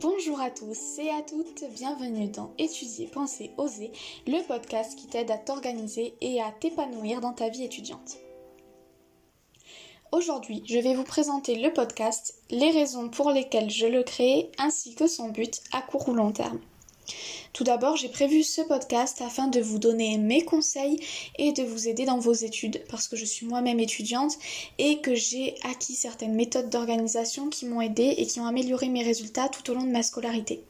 Bonjour à tous et à toutes, bienvenue dans Étudier, Penser, Oser, le podcast qui t'aide à t'organiser et à t'épanouir dans ta vie étudiante. Aujourd'hui, je vais vous présenter le podcast, les raisons pour lesquelles je le crée ainsi que son but à court ou long terme. Tout d'abord, j'ai prévu ce podcast afin de vous donner mes conseils et de vous aider dans vos études parce que je suis moi-même étudiante et que j'ai acquis certaines méthodes d'organisation qui m'ont aidé et qui ont amélioré mes résultats tout au long de ma scolarité.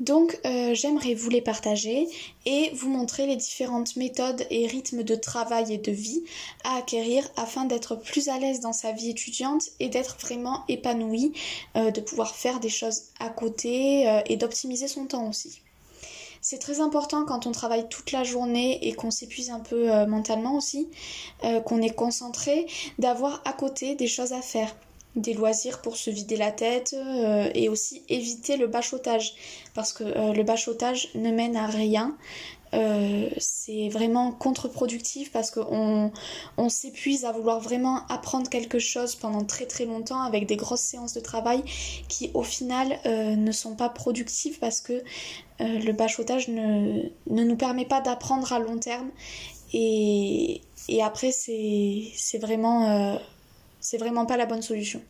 Donc euh, j'aimerais vous les partager et vous montrer les différentes méthodes et rythmes de travail et de vie à acquérir afin d'être plus à l'aise dans sa vie étudiante et d'être vraiment épanoui, euh, de pouvoir faire des choses à côté euh, et d'optimiser son temps aussi. C'est très important quand on travaille toute la journée et qu'on s'épuise un peu mentalement aussi, qu'on est concentré, d'avoir à côté des choses à faire des loisirs pour se vider la tête euh, et aussi éviter le bachotage parce que euh, le bachotage ne mène à rien. Euh, c'est vraiment contre-productif parce qu'on on, s'épuise à vouloir vraiment apprendre quelque chose pendant très très longtemps avec des grosses séances de travail qui au final ne sont pas productives parce que le bachotage ne, ne nous permet pas d'apprendre à long terme et, et après c'est vraiment c'est vraiment pas la bonne solution.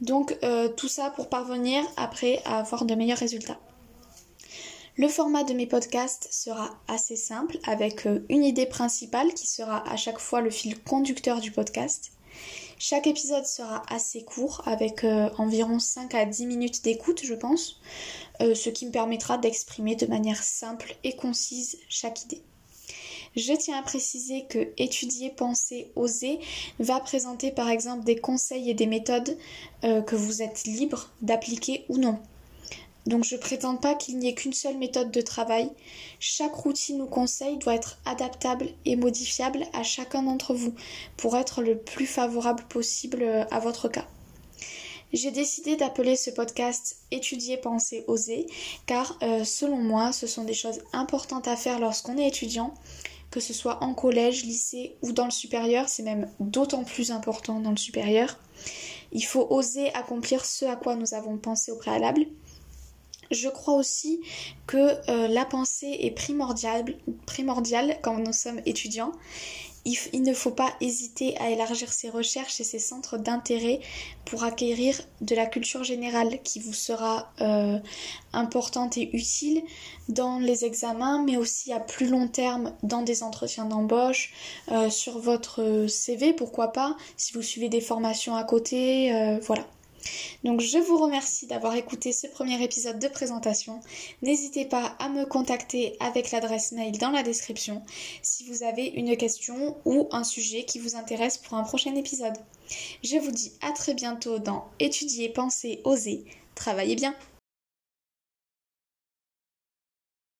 Donc euh, tout ça pour parvenir après à avoir de meilleurs résultats. Le format de mes podcasts sera assez simple avec euh, une idée principale qui sera à chaque fois le fil conducteur du podcast. Chaque épisode sera assez court avec euh, environ 5 à 10 minutes d'écoute je pense, ce qui me permettra d'exprimer de manière simple et concise chaque idée. Je tiens à préciser que étudier, penser, oser va présenter par exemple des conseils et des méthodes euh, que vous êtes libre d'appliquer ou non. Donc je prétends pas qu'il n'y ait qu'une seule méthode de travail. Chaque routine ou conseil doit être adaptable et modifiable à chacun d'entre vous pour être le plus favorable possible euh, à votre cas. J'ai décidé d'appeler ce podcast Étudier, penser, oser car euh, selon moi ce sont des choses importantes à faire lorsqu'on est étudiant que ce soit en collège, lycée ou dans le supérieur, c'est même d'autant plus important dans le supérieur. Il faut oser accomplir ce à quoi nous avons pensé au préalable. Je crois aussi que euh, la pensée est primordiale, primordiale quand nous sommes étudiants il, ne faut pas hésiter à élargir ses recherches et ses centres d'intérêt pour acquérir de la culture générale qui vous sera euh, importante et utile dans les examens, mais aussi à plus long terme dans des entretiens d'embauche, euh, sur votre CV, pourquoi pas, si vous suivez des formations à côté, euh, voilà. Donc je vous remercie d'avoir écouté ce premier épisode de présentation. N'hésitez pas à me contacter avec l'adresse mail dans la description si vous avez une question ou un sujet qui vous intéresse pour un prochain épisode. Je vous dis à très bientôt dans Étudier, penser, oser. Travaillez bien